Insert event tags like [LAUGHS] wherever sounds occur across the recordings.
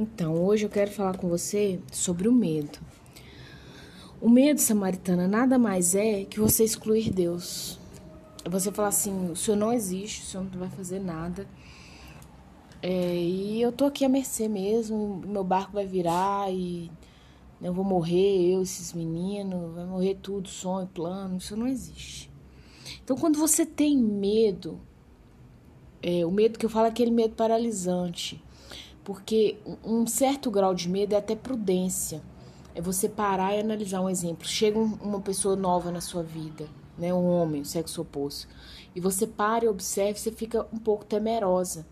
Então, hoje eu quero falar com você sobre o medo. O medo, samaritana, nada mais é que você excluir Deus. Você falar assim: o Senhor não existe, o Senhor não vai fazer nada. É, e eu tô aqui à mercê mesmo, meu barco vai virar e eu vou morrer, eu, esses meninos, vai morrer tudo, sonho, plano, isso não existe. Então, quando você tem medo, é, o medo que eu falo é aquele medo paralisante, porque um certo grau de medo é até prudência. É você parar e analisar um exemplo. Chega uma pessoa nova na sua vida, né, um homem, o sexo oposto, e você para e observa, você fica um pouco temerosa.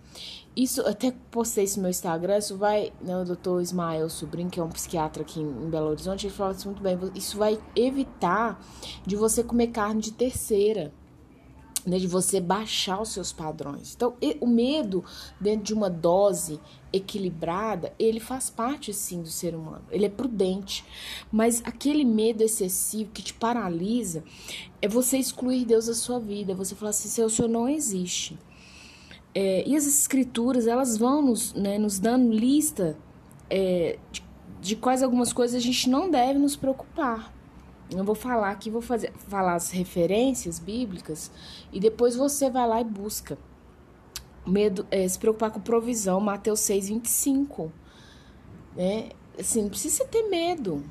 Isso, até postei isso no meu Instagram, isso vai, né, o doutor Ismael Sobrinho, que é um psiquiatra aqui em Belo Horizonte, ele fala assim muito bem, isso vai evitar de você comer carne de terceira né, de você baixar os seus padrões. Então, o medo, dentro de uma dose equilibrada, ele faz parte sim do ser humano. Ele é prudente, mas aquele medo excessivo que te paralisa é você excluir Deus da sua vida. Você falar assim: seu Senhor não existe. É, e as escrituras, elas vão nos, né, nos dando lista é, de, de quais algumas coisas a gente não deve nos preocupar. Eu vou falar aqui, vou fazer, falar as referências bíblicas e depois você vai lá e busca. Medo, é, se preocupar com provisão, Mateus 6, 25. Né? Assim, não precisa ter medo.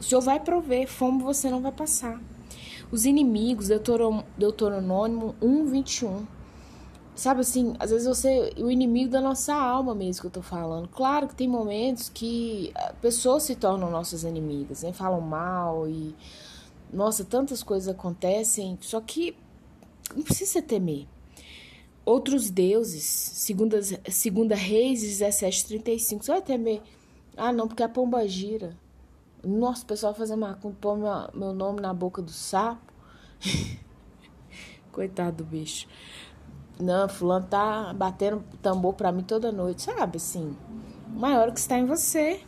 O Senhor vai prover, fome você não vai passar. Os inimigos, Deuteronômio 1, 21. Sabe assim, às vezes você. O inimigo da nossa alma mesmo que eu tô falando. Claro que tem momentos que pessoas se tornam nossas inimigas, né? Falam mal e. Nossa, tantas coisas acontecem. Só que não precisa temer. Outros deuses, segunda, segunda Reis 17, 35. Você vai temer. Ah, não, porque a pomba gira. Nossa, o pessoal fazendo macumba, pôr meu nome na boca do sapo. [LAUGHS] Coitado do bicho. Não, fulano tá batendo tambor pra mim toda noite, sabe? Assim, o maior que está em você.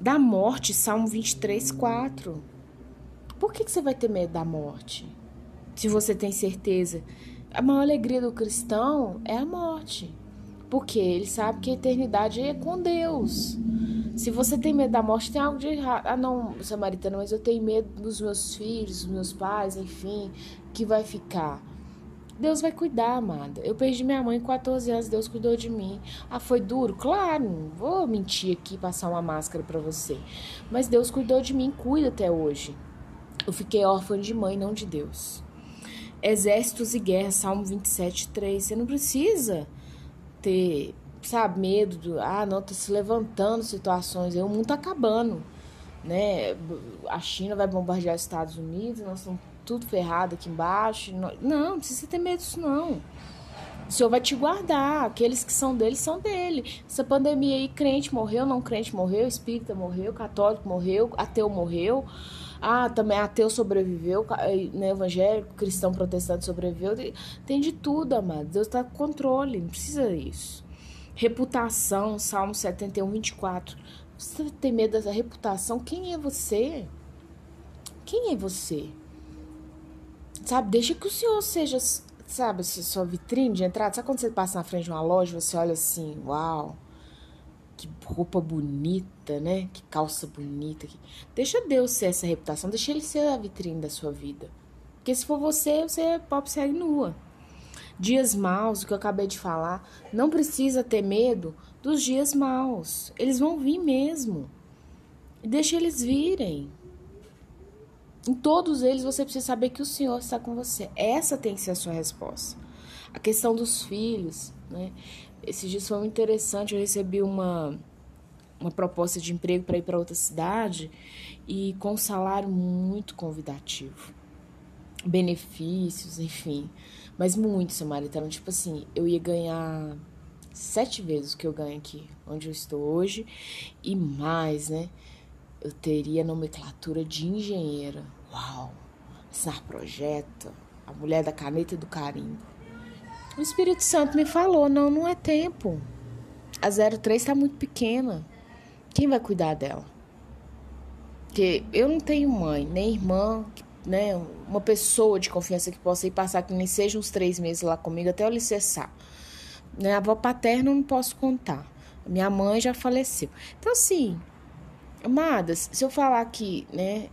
Da morte, Salmo 23, 4. Por que, que você vai ter medo da morte? Se você tem certeza. A maior alegria do cristão é a morte. Porque ele sabe que a eternidade é com Deus. Se você tem medo da morte, tem algo de errado. Ah, não, samaritana, mas eu tenho medo dos meus filhos, dos meus pais, enfim, que vai ficar. Deus vai cuidar, amada. Eu perdi minha mãe com 14 anos, Deus cuidou de mim. Ah, foi duro? Claro, não vou mentir aqui passar uma máscara para você. Mas Deus cuidou de mim, cuida até hoje. Eu fiquei órfã de mãe, não de Deus. Exércitos e guerra, Salmo 27, 3. Você não precisa ter, sabe, medo do. Ah, não, tá se levantando situações. O mundo tá acabando. Né? A China vai bombardear os Estados Unidos, nós estamos tudo ferrado aqui embaixo. Não, não precisa ter medo disso, não. O Senhor vai te guardar. Aqueles que são dele são dele. Essa pandemia aí, crente morreu, não crente morreu, espírita morreu, católico morreu, ateu morreu. Ah, também ateu sobreviveu, né, evangélico, cristão, protestante sobreviveu. Tem de tudo, amado. Deus está com controle, não precisa disso. Reputação, Salmo 71, 24. Você tem medo dessa reputação? Quem é você? Quem é você? Sabe, deixa que o Senhor seja, sabe, sua vitrine de entrada. Sabe quando você passa na frente de uma loja, você olha assim, uau, que roupa bonita, né? Que calça bonita. Deixa Deus ser essa reputação, deixa Ele ser a vitrine da sua vida. Porque se for você, você é pop segue nua. Dias maus, o que eu acabei de falar, não precisa ter medo dos dias maus. Eles vão vir mesmo. Deixa eles virem. Em todos eles você precisa saber que o Senhor está com você. Essa tem que ser a sua resposta. A questão dos filhos, né? Esses dias foi interessante. Eu recebi uma, uma proposta de emprego para ir para outra cidade e com um salário muito convidativo. Benefícios, enfim. Mas muito, Samaritano. Tipo assim, eu ia ganhar sete vezes o que eu ganho aqui, onde eu estou hoje, e mais, né? Eu teria nomenclatura de engenheira. Uau! Assinar projeto, a mulher da caneta e do carimbo. O Espírito Santo me falou: não, não é tempo. A 03 está muito pequena. Quem vai cuidar dela? Porque eu não tenho mãe, nem irmã, né? Uma pessoa de confiança que possa ir passar que nem seja uns três meses lá comigo até eu licenciar. Né? A avó paterna eu não posso contar. Minha mãe já faleceu. Então, assim, amadas, se eu falar que, né,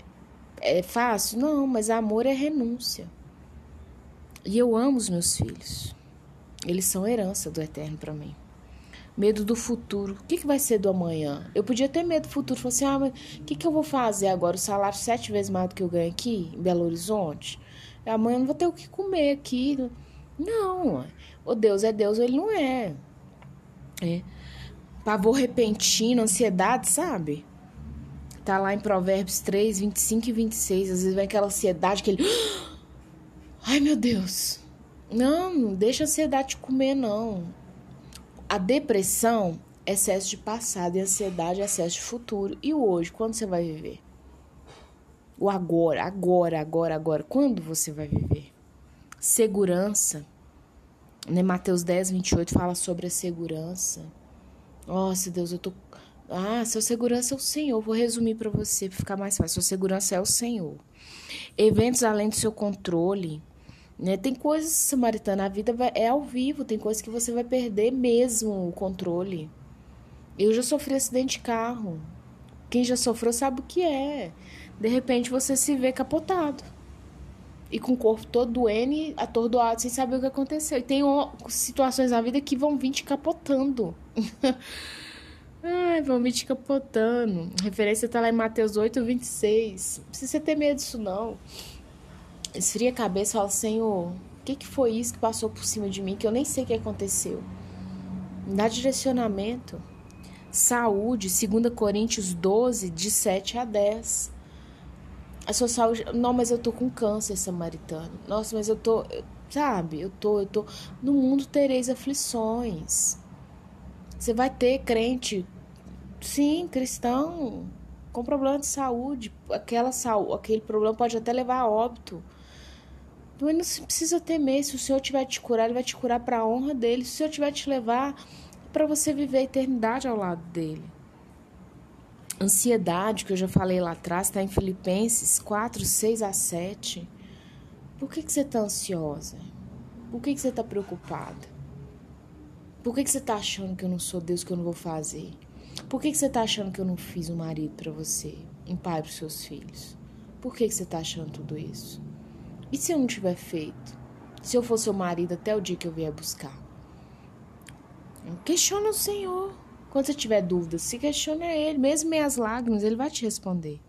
é fácil, não, mas amor é renúncia. E eu amo os meus filhos. Eles são herança do eterno para mim. Medo do futuro. O que, que vai ser do amanhã? Eu podia ter medo do futuro. Falar assim, ah, mas o que, que eu vou fazer agora? O salário sete vezes mais do que eu ganho aqui, em Belo Horizonte? Amanhã eu não vou ter o que comer aqui. Não. O Deus é Deus ele não é. É. Pavor repentino, ansiedade, sabe? Tá lá em Provérbios 3, 25 e 26. Às vezes vem aquela ansiedade, aquele. Ai, meu Deus. Não, não deixa a ansiedade te comer, não. A depressão, excesso de passado, e a ansiedade, excesso de futuro. E o hoje, quando você vai viver? O agora, agora, agora, agora. Quando você vai viver? Segurança. Né? Mateus 10, 28 fala sobre a segurança. Nossa, Deus, eu tô. Ah, sua segurança é o Senhor. Vou resumir para você, para ficar mais fácil. Sua segurança é o Senhor. Eventos além do seu controle. Né? Tem coisas, Samaritana, a vida vai, é ao vivo, tem coisas que você vai perder mesmo o controle. Eu já sofri acidente de carro. Quem já sofreu sabe o que é. De repente você se vê capotado. E com o corpo todo doendo, atordoado, sem saber o que aconteceu. E tem situações na vida que vão vir te capotando. [LAUGHS] Ai, vão vir te capotando. Referência tá lá em Mateus 8, 26. Não precisa ter medo disso, não esfria a cabeça e fala: Senhor, o que, que foi isso que passou por cima de mim que eu nem sei o que aconteceu? Me dá direcionamento. Saúde, 2 Coríntios 12, de 7 a 10. A sua saúde. Não, mas eu tô com câncer, samaritano. Nossa, mas eu tô. Sabe, eu tô, eu tô. No mundo tereis aflições. Você vai ter crente, sim, cristão, com problema de saúde. Aquela saúde, aquele problema pode até levar a óbito. Mas não precisa temer. Se o Senhor tiver te curar, Ele vai te curar para a honra dele. Se o Senhor tiver te levar, para você viver a eternidade ao lado dele. Ansiedade, que eu já falei lá atrás, está em Filipenses 4, 6 a 7. Por que, que você está ansiosa? Por que, que você está preocupada? Por que, que você está achando que eu não sou Deus, que eu não vou fazer? Por que, que você está achando que eu não fiz um marido para você, um pai para os seus filhos? Por que, que você está achando tudo isso? E se eu não tiver feito? Se eu for seu marido até o dia que eu vier buscar? Questiona o Senhor. Quando você tiver dúvidas, se questione a Ele. Mesmo meio as lágrimas, Ele vai te responder.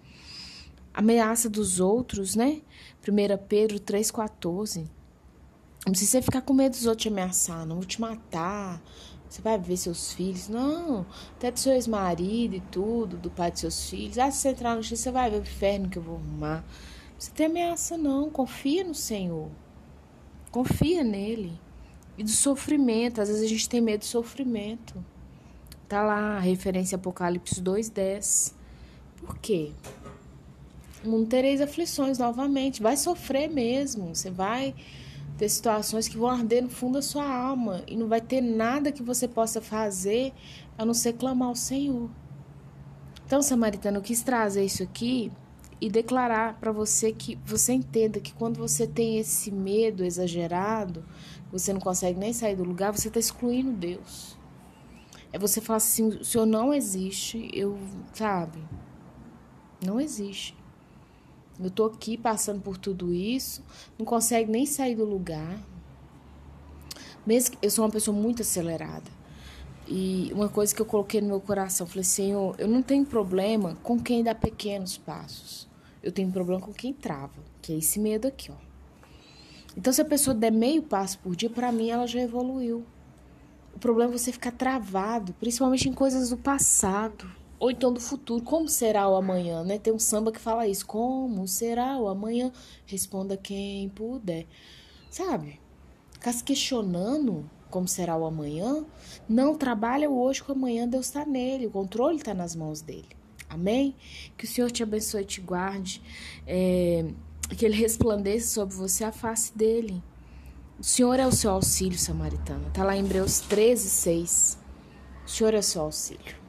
Ameaça dos outros, né? 1 Pedro 3,14. Não precisa ficar com medo dos outros te ameaçar, não vou te matar. Você vai ver seus filhos. Não, até do seu ex-marido e tudo, do pai de seus filhos. Ah, se você entrar no X, você vai ver o inferno que eu vou arrumar. Você tem ameaça, não. Confia no Senhor. Confia nele. E do sofrimento. Às vezes a gente tem medo do sofrimento. Tá lá a referência Apocalipse 2,10. Por quê? Não tereis aflições novamente. Vai sofrer mesmo. Você vai ter situações que vão arder no fundo da sua alma. E não vai ter nada que você possa fazer a não ser clamar ao Senhor. Então, Samaritano, eu quis trazer isso aqui e declarar para você que você entenda que quando você tem esse medo exagerado, você não consegue nem sair do lugar, você está excluindo Deus. É você falar assim: o Senhor não existe, eu, sabe? Não existe. Eu tô aqui passando por tudo isso, não consegue nem sair do lugar. Mesmo eu sou uma pessoa muito acelerada. E uma coisa que eu coloquei no meu coração, falei, Senhor, eu não tenho problema com quem dá pequenos passos eu tenho problema com quem trava, que é esse medo aqui, ó. Então, se a pessoa der meio passo por dia, para mim ela já evoluiu. O problema é você ficar travado, principalmente em coisas do passado ou então do futuro. Como será o amanhã, né? Tem um samba que fala isso. Como será o amanhã? Responda quem puder. Sabe? Ficar se questionando como será o amanhã. Não trabalha hoje com o amanhã, Deus está nele. O controle está nas mãos dele. Amém? Que o Senhor te abençoe e te guarde. É, que Ele resplandeça sobre você a face dele. O Senhor é o seu auxílio, samaritano. Está lá em Hebreus 13, 6. O Senhor é o seu auxílio.